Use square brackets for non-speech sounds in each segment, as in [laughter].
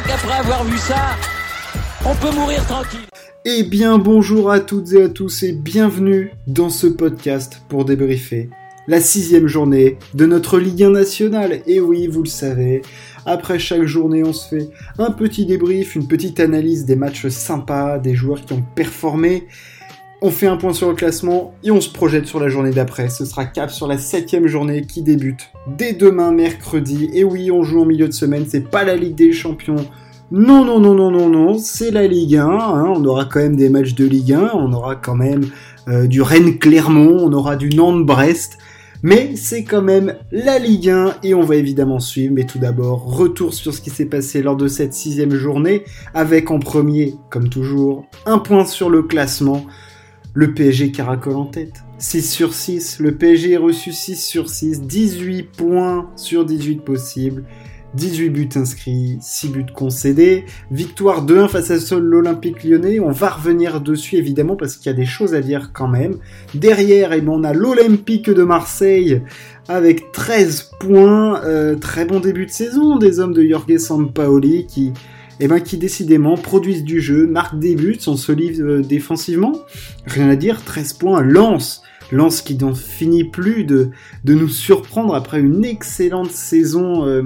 crois qu'après avoir vu ça, on peut mourir tranquille. Eh bien bonjour à toutes et à tous et bienvenue dans ce podcast pour débriefer la sixième journée de notre Ligue 1 nationale. Et oui, vous le savez, après chaque journée on se fait un petit débrief, une petite analyse des matchs sympas, des joueurs qui ont performé. On fait un point sur le classement et on se projette sur la journée d'après. Ce sera cap sur la septième journée qui débute dès demain mercredi. Et oui, on joue en milieu de semaine, c'est pas la Ligue des Champions non, non, non, non, non, non, c'est la Ligue 1. Hein. On aura quand même des matchs de Ligue 1. On aura quand même euh, du Rennes-Clermont. On aura du Nantes-Brest. Mais c'est quand même la Ligue 1 et on va évidemment suivre. Mais tout d'abord, retour sur ce qui s'est passé lors de cette sixième journée, avec en premier, comme toujours, un point sur le classement. Le PSG caracole en tête. 6 sur 6. Le PSG est reçu 6 sur 6. 18 points sur 18 possibles. 18 buts inscrits, 6 buts concédés, victoire 2-1 face à l'Olympique lyonnais, on va revenir dessus évidemment parce qu'il y a des choses à dire quand même. Derrière, eh ben, on a l'Olympique de Marseille avec 13 points, euh, très bon début de saison des hommes de Jorge Sampaoli qui, eh ben, qui décidément produisent du jeu, marquent des buts, sont solides euh, défensivement, rien à dire, 13 points, lance Lance qui n'en finit plus de, de nous surprendre après une excellente saison euh,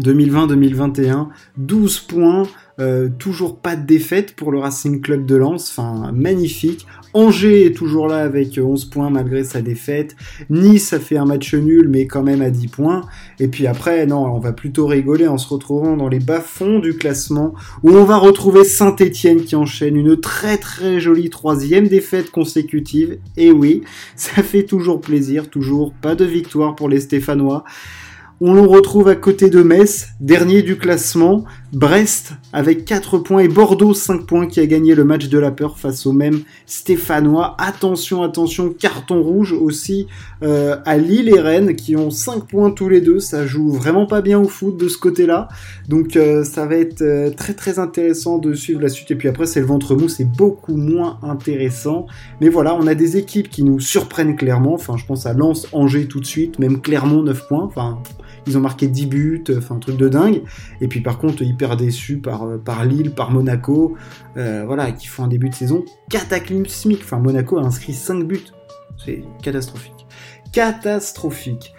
2020-2021, 12 points, euh, toujours pas de défaite pour le Racing Club de Lens, enfin magnifique. Angers est toujours là avec 11 points malgré sa défaite. Nice a fait un match nul mais quand même à 10 points. Et puis après, non, on va plutôt rigoler en se retrouvant dans les bas-fonds du classement où on va retrouver Saint-Etienne qui enchaîne une très très jolie troisième défaite consécutive. Et oui, ça fait toujours plaisir, toujours pas de victoire pour les Stéphanois. On le retrouve à côté de Metz, dernier du classement, Brest avec 4 points et Bordeaux 5 points qui a gagné le match de la peur face au même Stéphanois. Attention, attention, carton rouge aussi euh, à Lille et Rennes qui ont 5 points tous les deux. Ça joue vraiment pas bien au foot de ce côté-là. Donc euh, ça va être euh, très très intéressant de suivre la suite. Et puis après c'est le ventre mou, c'est beaucoup moins intéressant. Mais voilà, on a des équipes qui nous surprennent clairement. Enfin je pense à Lens, Angers tout de suite, même Clermont 9 points. Enfin ils ont marqué 10 buts, enfin un truc de dingue. Et puis par contre, hyper déçus par, euh, Lille, par Monaco, euh, voilà, qui font un début de saison cataclysmique. Enfin, Monaco a inscrit 5 buts. C'est catastrophique. Catastrophique.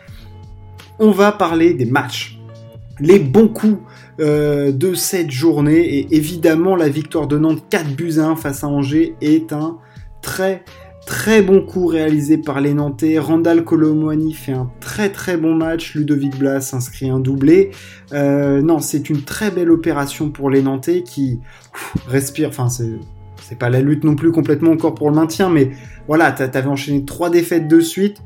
On va parler des matchs. Les bons coups euh, de cette journée. Et évidemment, la victoire de Nantes 4 buts à 1 face à Angers est un très Très bon coup réalisé par les Nantais. Randall Colomwani fait un très très bon match. Ludovic Blas inscrit un doublé. Euh, non, c'est une très belle opération pour les Nantais qui respirent. Enfin, c'est c'est pas la lutte non plus complètement encore pour le maintien, mais voilà, t'avais enchaîné trois défaites de suite.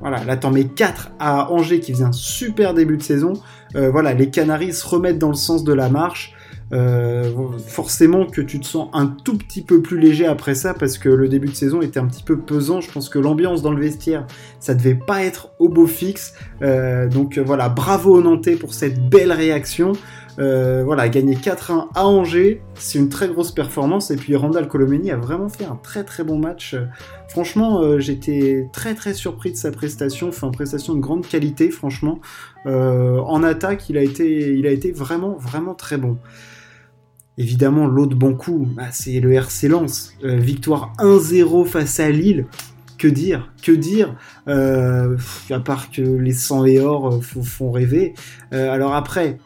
Voilà, là t'en mets 4 à Angers qui faisait un super début de saison. Euh, voilà, les Canaries se remettent dans le sens de la marche. Euh, forcément que tu te sens un tout petit peu plus léger après ça parce que le début de saison était un petit peu pesant. Je pense que l'ambiance dans le vestiaire, ça devait pas être au beau fixe. Euh, donc voilà, bravo aux Nantais pour cette belle réaction. Euh, voilà, gagner 4-1 à Angers, c'est une très grosse performance. Et puis Randall Colomeni a vraiment fait un très très bon match. Franchement, j'étais très très surpris de sa prestation. Enfin, prestation de grande qualité, franchement. en attaque, il a été, il a été vraiment vraiment très bon. Évidemment, l'autre bon coup, bah, c'est le RC Lens. Euh, victoire 1-0 face à Lille. Que dire Que dire euh, À part que les 100 et or euh, font rêver. alors après,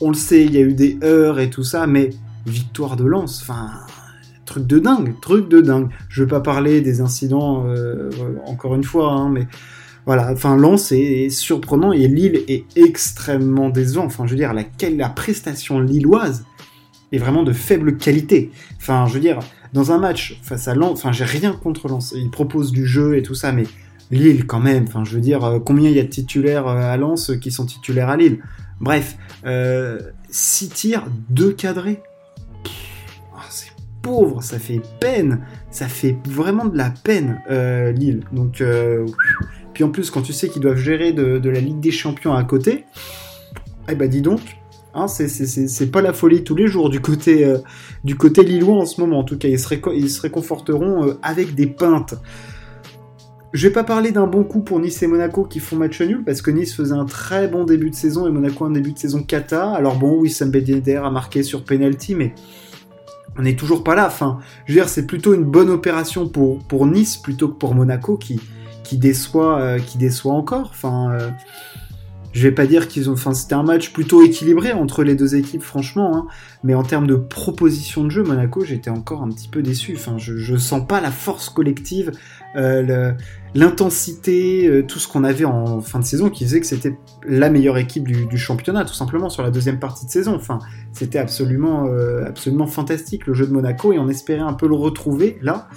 on le sait, il y a eu des heures et tout ça, mais victoire de Lens, enfin, truc de dingue, truc de dingue. Je veux pas parler des incidents, encore une fois, hein, mais voilà, enfin Lens est, surprenant et Lille est extrêmement décevant. Enfin, je veux dire, la, la prestation lilloise, est vraiment de faible qualité. Enfin, je veux dire, dans un match face à Lens, enfin, j'ai rien contre Lens. Ils proposent du jeu et tout ça, mais Lille, quand même. Enfin, je veux dire, euh, combien il y a de titulaires euh, à Lens qui sont titulaires à Lille? Bref, 6 euh, tirs, 2 cadrés. Ah, c'est pauvre, ça fait peine. Ça fait vraiment de la peine, Lille. Donc, puis en plus, quand tu sais qu'ils doivent gérer de, de, la Ligue des Champions à côté, eh ben dis donc, Hein, c'est pas la folie tous les jours du côté, euh, du côté lillois en ce moment. En tout cas, ils se, réconforteront euh, avec des pintes. je vais pas parler d'un bon coup pour Nice et Monaco qui font match nul parce que Nice faisait un très bon début de saison et Monaco un début de saison cata. Alors bon, oui, Sam Bedieder a marqué sur penalty, mais on n'est toujours pas là. Enfin, je veux dire, c'est plutôt une bonne opération pour, pour Nice plutôt que pour Monaco qui, qui, déçoit, euh, qui déçoit encore. Enfin, euh, je vais pas dire qu'ils ont. Enfin, c'était un match plutôt équilibré entre les deux équipes, franchement. Hein. mais en termes de proposition de jeu, Monaco, j'étais encore un petit peu déçu. Enfin, je, je sens pas la force collective, euh, l'intensité, euh, tout ce qu'on avait en fin de saison qui faisait que c'était la meilleure équipe du, championnat, tout simplement sur la deuxième partie de saison. Enfin, c'était absolument, euh, absolument fantastique le jeu de Monaco et on espérait un peu le retrouver là.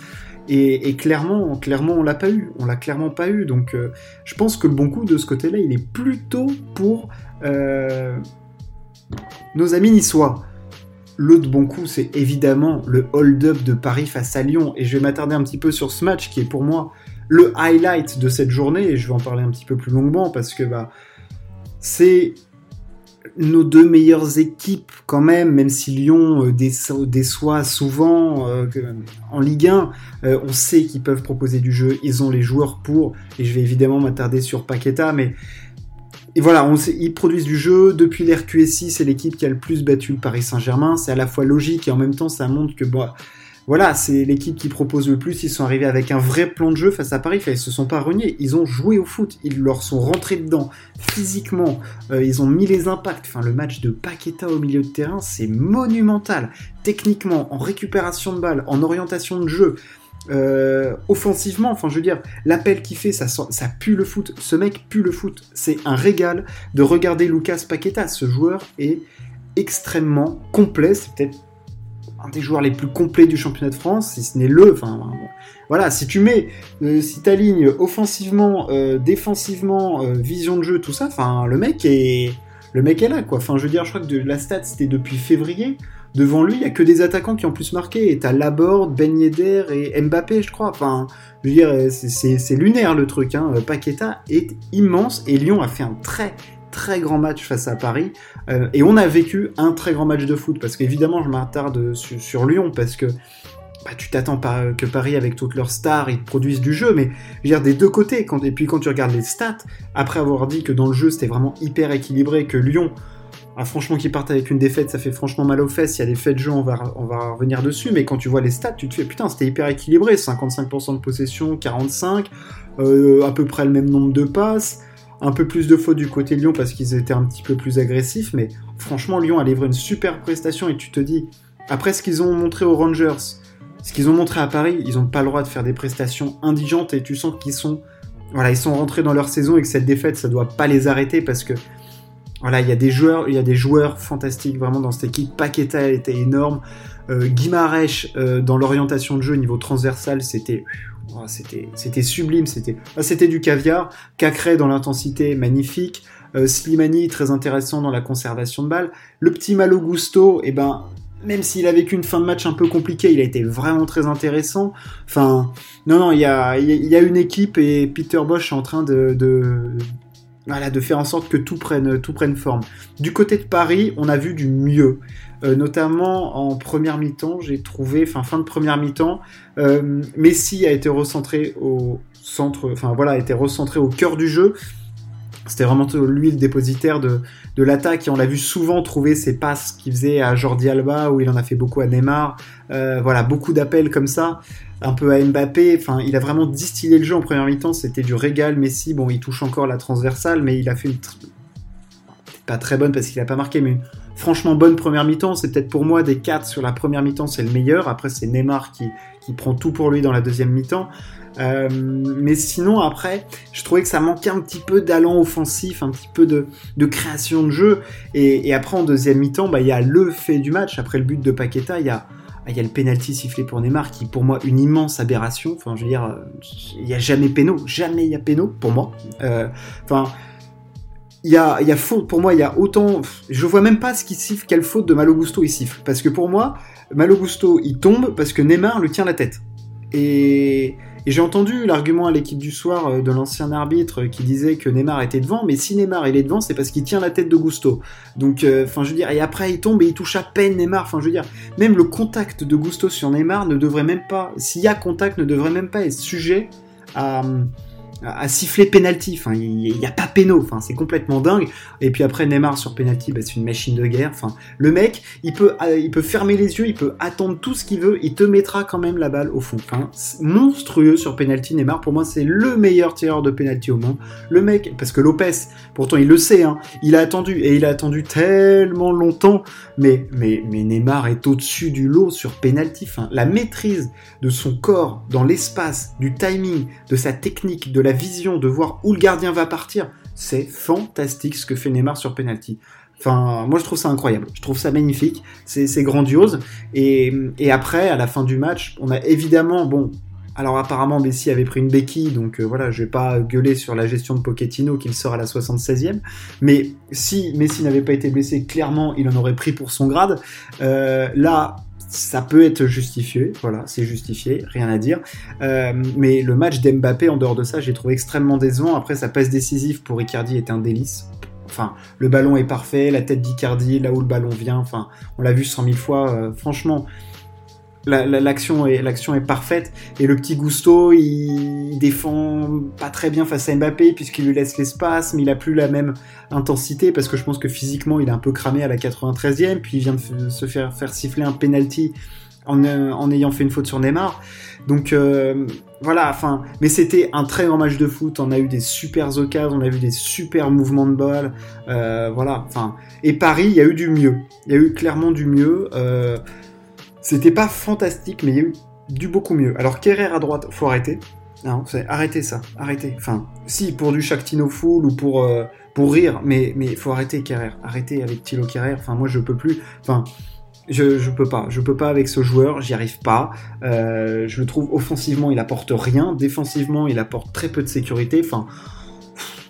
Et, clairement, clairement, on l'a pas eu. On l'a clairement pas eu. Donc, euh, je pense que le bon coup de ce côté-là, il est plutôt pour euh, nos amis niçois. L'autre bon coup, c'est évidemment le hold-up de Paris face à Lyon. Et je vais m'attarder un petit peu sur ce match qui est pour moi le highlight de cette journée. Et je vais en parler un petit peu plus longuement parce que bah, c'est nos deux meilleures équipes quand même, même si Lyon euh, déçoit souvent euh, en Ligue 1, euh, on sait qu'ils peuvent proposer du jeu, ils ont les joueurs pour, et je vais évidemment m'attarder sur Paqueta, mais et voilà, on sait, ils produisent du jeu. Depuis l'RQSI, c'est l'équipe qui a le plus battu le Paris Saint-Germain. C'est à la fois logique et en même temps, ça montre que voilà, c'est l'équipe qui propose le plus. Ils sont arrivés avec un vrai plan de jeu face à Paris. Enfin, ils se sont pas reniés. Ils ont joué au foot. Ils leur sont rentrés dedans physiquement. Euh, ils ont mis les impacts. Enfin, le match de Paqueta au milieu de terrain, c'est monumental. Techniquement, en récupération de balles, en orientation de jeu. Euh, offensivement, enfin je veux dire, l'appel qu'il fait, ça, ça pue le foot. Ce mec pue le foot. C'est un régal de regarder Lucas Paqueta. Ce joueur est extrêmement complet. C'est peut-être un des joueurs les plus complets du championnat de France, si ce n'est le. Enfin, voilà, si tu mets, euh, si t'alignes offensivement, euh, défensivement, euh, vision de jeu, tout ça, enfin, le mec est, le mec est là, quoi. Enfin, je veux dire, je crois que de, la stat c'était depuis février. Devant lui, il y a que des attaquants qui ont plus marqué. Et t'as Laborde, Ben Yedder et Mbappé, je crois. Enfin, je veux dire, c'est lunaire le truc. Hein. Paqueta est immense et Lyon a fait un très très grand match face à Paris. Euh, et on a vécu un très grand match de foot, parce qu'évidemment, je m'attarde sur, Lyon, parce que bah, tu t'attends que Paris, avec toutes leurs stars, ils produisent du jeu, mais je veux dire, des deux côtés. Quand, et puis quand tu regardes les stats, après avoir dit que dans le jeu, c'était vraiment hyper équilibré, que Lyon, ah, franchement, qui partent avec une défaite, ça fait franchement mal aux fesses. Il y a des faits de jeu, on va, on va revenir dessus. Mais quand tu vois les stats, tu te fais putain, c'était hyper équilibré. 55% de possession, 45, euh, à peu près le même nombre de passes un peu plus de fautes du côté de Lyon parce qu'ils étaient un petit peu plus agressifs, mais franchement, Lyon a livré une super prestation et tu te dis, après ce qu'ils ont montré aux Rangers, ce qu'ils ont montré à Paris, ils n'ont pas le droit de faire des prestations indigentes et tu sens qu'ils sont, voilà, ils sont rentrés dans leur saison et que cette défaite, ça doit pas les arrêter parce que, voilà, il y a des joueurs, il y a des joueurs fantastiques vraiment dans cette équipe. Paqueta était énorme. Euh, euh, dans l'orientation de jeu niveau transversal, c'était Oh, c'était sublime, c'était ah, c'était du caviar. Cacré dans l'intensité, magnifique. Euh, Slimani, très intéressant dans la conservation de balles. Le petit Malo Gusto, eh ben, même s'il a vécu une fin de match un peu compliquée, il a été vraiment très intéressant. Enfin, non, non, il y a, y a, une équipe et Peter Bosch est en train de, de, voilà, de faire en sorte que tout prenne, tout prenne forme. Du côté de Paris, on a vu du mieux. Euh, notamment en première mi-temps, j'ai trouvé, enfin fin de première mi-temps, euh, Messi a été recentré au centre, enfin voilà, a été recentré au cœur du jeu. C'était vraiment lui le dépositaire de, de l'attaque et on l'a vu souvent trouver ses passes qu'il faisait à Jordi Alba où il en a fait beaucoup à Neymar. Euh, voilà, beaucoup d'appels comme ça, un peu à Mbappé. Enfin, il a vraiment distillé le jeu en première mi-temps. C'était du régal. Messi, bon, il touche encore la transversale, mais il a fait une pas très bonne parce qu'il a pas marqué, mais franchement bonne première mi-temps. C'est peut-être pour moi des 4 sur la première mi-temps, c'est le meilleur. Après, c'est Neymar qui, qui prend tout pour lui dans la deuxième mi-temps. Euh, mais sinon, après, je trouvais que ça manquait un petit peu d'allant offensif, un petit peu de, de création de jeu. Et, après, en deuxième mi-temps, bah, il y a le fait du match. Après le but de Paqueta, il y a, il y a le penalty sifflé pour Neymar, qui pour moi une immense aberration. Enfin, je veux dire, il n'y a jamais péno, jamais il y a péno pour moi. Euh, enfin, il y a, y a faute, pour moi, il y a autant. Je vois même pas ce qui siffle, quelle faute de Malogusto il siffle. Parce que pour moi, Malogusto il tombe parce que Neymar lui tient la tête. Et, j'ai entendu l'argument à l'équipe du soir euh, de l'ancien arbitre qui disait que Neymar était devant, mais si Neymar il est devant, c'est parce qu'il tient la tête de Gusto. Donc, euh, enfin, je veux dire, et après il tombe et il touche à peine Neymar. Enfin, je veux dire, même le contact de Gusto sur Neymar ne devrait même pas, s'il y a contact, ne devrait même pas être sujet à à siffler penalty. Enfin, il n'y a pas péno. Enfin, c'est complètement dingue. Et puis après Neymar sur penalty, bah, c'est une machine de guerre. Enfin, le mec, il peut, euh, il peut fermer les yeux, il peut attendre tout ce qu'il veut, il te mettra quand même la balle au fond. Enfin, monstrueux sur penalty. Neymar, pour moi, c'est le meilleur tireur de penalty au monde. Le mec, parce que Lopez, pourtant il le sait, hein, il a attendu et il a attendu tellement longtemps. Mais, mais, mais Neymar est au-dessus du lot sur penalty. Enfin, la maîtrise de son corps dans l'espace, du timing, de sa technique, de la vision, de voir où le gardien va partir. C'est fantastique ce que fait Neymar sur penalty. Enfin, moi je trouve ça incroyable. Je trouve ça magnifique. C'est grandiose. Et, et, après, à la fin du match, on a évidemment, bon, alors apparemment Messi avait pris une béquille, donc euh, voilà, je vais pas gueuler sur la gestion de Pochettino qu'il sort à la 76e. Mais si Messi n'avait pas été blessé, clairement, il en aurait pris pour son grade. Euh, là, ça peut être justifié, voilà, c'est justifié, rien à dire. Euh, mais le match d'Mbappé, en dehors de ça, j'ai trouvé extrêmement décevant. Après, sa passe décisive pour Icardi est un délice. Enfin, le ballon est parfait, la tête d'Icardi, là où le ballon vient, enfin, on l'a vu cent mille fois. Euh, franchement, l'action est, parfaite. Et le petit Gusto il défend pas très bien face à Mbappé puisqu'il lui laisse l'espace mais il a plus la même intensité parce que je pense que physiquement il est un peu cramé à la 93e puis il vient de se faire faire siffler un penalty en, en ayant fait une faute sur Neymar. Donc euh, voilà enfin mais c'était un très grand match de foot. On a eu des super occasions on a vu des super mouvements de balle euh, voilà enfin. Et Paris il y a eu du mieux. Il y a eu clairement du mieux. Euh, c'était pas fantastique, mais il y a eu du beaucoup mieux. Alors Kerrer à droite, faut arrêter. Non, arrêtez ça, arrêtez. Enfin, si pour du Shaktino full ou pour euh, pour rire, mais mais faut arrêter Kerrer, arrêtez avec Thilo Kerrer. Enfin, moi je peux plus. Enfin, je, je peux pas, je peux pas avec ce joueur, j'y arrive pas. Euh, je le trouve offensivement, il apporte rien. Défensivement, il apporte très peu de sécurité. Enfin,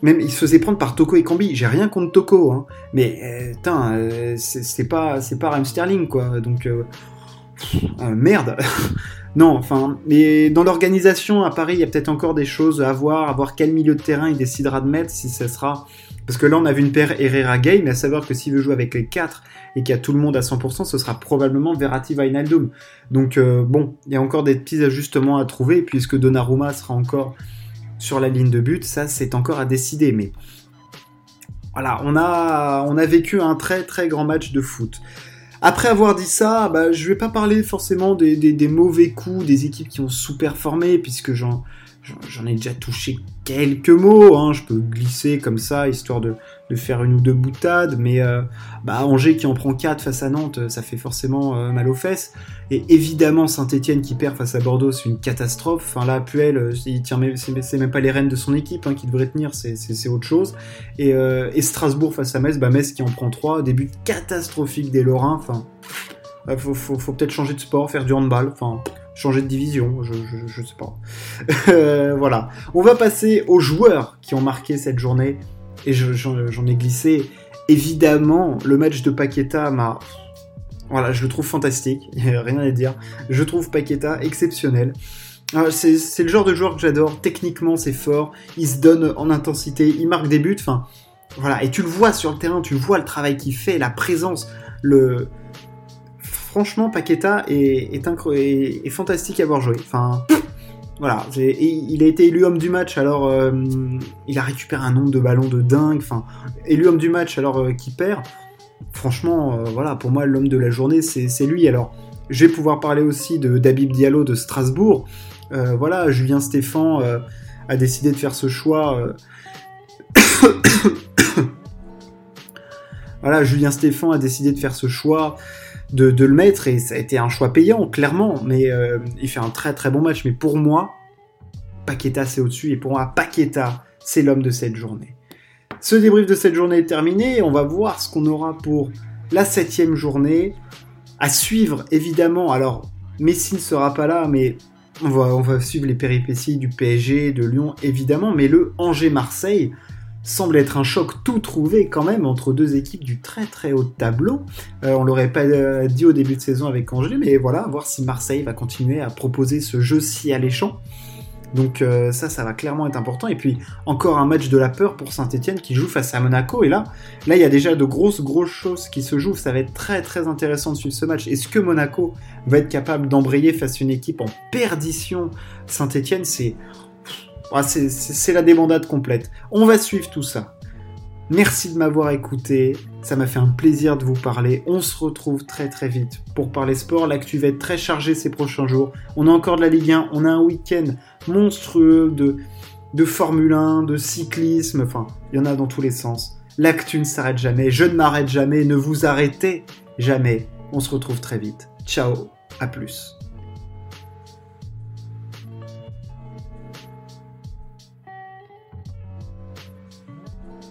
même il se faisait prendre par Toko et Kambi. J'ai rien contre Toko, hein. mais euh, euh, c'est pas c'est pas Sterling quoi. Donc euh, merde. [laughs] non, enfin, mais dans l'organisation à Paris, il y a peut-être encore des choses à voir, à voir quel milieu de terrain il décidera de mettre, si ça sera. Parce que là, on a vu une paire Herrera-Gay, mais à savoir que s'il veut jouer avec les 4 et qu'il y a tout le monde à 100%, ce sera probablement Verratti Wijnaldum. Donc, euh, bon, il y a encore des petits ajustements à trouver, puisque Donnarumma sera encore sur la ligne de but, ça, c'est encore à décider, mais. Voilà, on a, on a vécu un très très grand match de foot. Après avoir dit ça, bah, je vais pas parler forcément des, des, mauvais coups des équipes qui ont sous-performé, puisque j'en, j'en ai déjà touché quelques mots. Hein. Je peux glisser comme ça, histoire de, de faire une ou deux boutades. Mais euh, bah, Angers qui en prend 4 face à Nantes, ça fait forcément euh, mal aux fesses. Et évidemment, Saint-Etienne qui perd face à Bordeaux, c'est une catastrophe. Enfin, là, Puel, euh, il tient c'est même pas les rênes de son équipe hein, qui devrait tenir, c'est autre chose. Et, Strasbourg face à Metz, bah, Metz qui en prend 3, début catastrophique des Lorrains. Enfin, faut, faut, faut peut-être changer de sport, faire du handball. Enfin, changer de division, je, je, sais pas. voilà. On va passer aux joueurs qui ont marqué cette journée. Et j'en ai glissé. Évidemment, le match de Paqueta m'a voilà, je le trouve fantastique, [laughs] rien à dire. Je trouve Paqueta exceptionnel. Euh, c'est le genre de joueur que j'adore. Techniquement, c'est fort. Il se donne en intensité. Il marque des buts. Enfin, voilà. Et tu le vois sur le terrain. Tu vois le travail qu'il fait, la présence. Le franchement, Paqueta est, fantastique à voir jouer. Enfin, voilà. Il a été élu homme du match. Alors, euh, il a récupéré un nombre de ballons de dingue. Enfin, élu homme du match alors euh, qu'il perd franchement, euh, voilà, pour moi, l'homme de la journée, c'est lui. Alors, je vais pouvoir parler aussi de d'Abib Diallo de Strasbourg. Voilà, Julien Stéphan a décidé de faire ce choix. Voilà, Julien Stéphan a décidé de faire ce choix de, le mettre et ça a été un choix payant, clairement. Mais il fait un très très bon match. Mais pour moi, Paqueta c'est au-dessus et pour moi, Paqueta c'est l'homme de cette journée. Ce débrief de cette journée est terminé. On va voir ce qu'on aura pour la septième journée. À suivre, évidemment. Alors, Messi ne sera pas là, mais on va, on va suivre les péripéties du PSG, de Lyon, évidemment. Mais le Angers-Marseille semble être un choc tout trouvé quand même entre deux équipes du très très haut tableau. Euh, on l'aurait pas euh, dit au début de saison avec Angers, mais voilà, voir si Marseille va continuer à proposer ce jeu si alléchant. Donc euh, ça, ça va clairement être important. Et puis encore un match de la peur pour Saint-Etienne qui joue face à Monaco. Et là, là, il y a déjà de grosses, grosses choses qui se jouent. Ça va être très, très intéressant de suivre ce match. Est-ce que Monaco va être capable d'embrayer face à une équipe en perdition Saint-Etienne, c'est c'est la débandade complète. On va suivre tout ça. Merci de m'avoir écouté. Ça m'a fait un plaisir de vous parler. On se retrouve très très vite pour parler sport. L'actu va être très chargée ces prochains jours. On a encore de la Ligue 1. On a un week-end monstrueux de, de Formule 1, de cyclisme. Enfin, il y en a dans tous les sens. L'actu ne s'arrête jamais. Je ne m'arrête jamais. Ne vous arrêtez jamais. On se retrouve très vite. Ciao. À plus.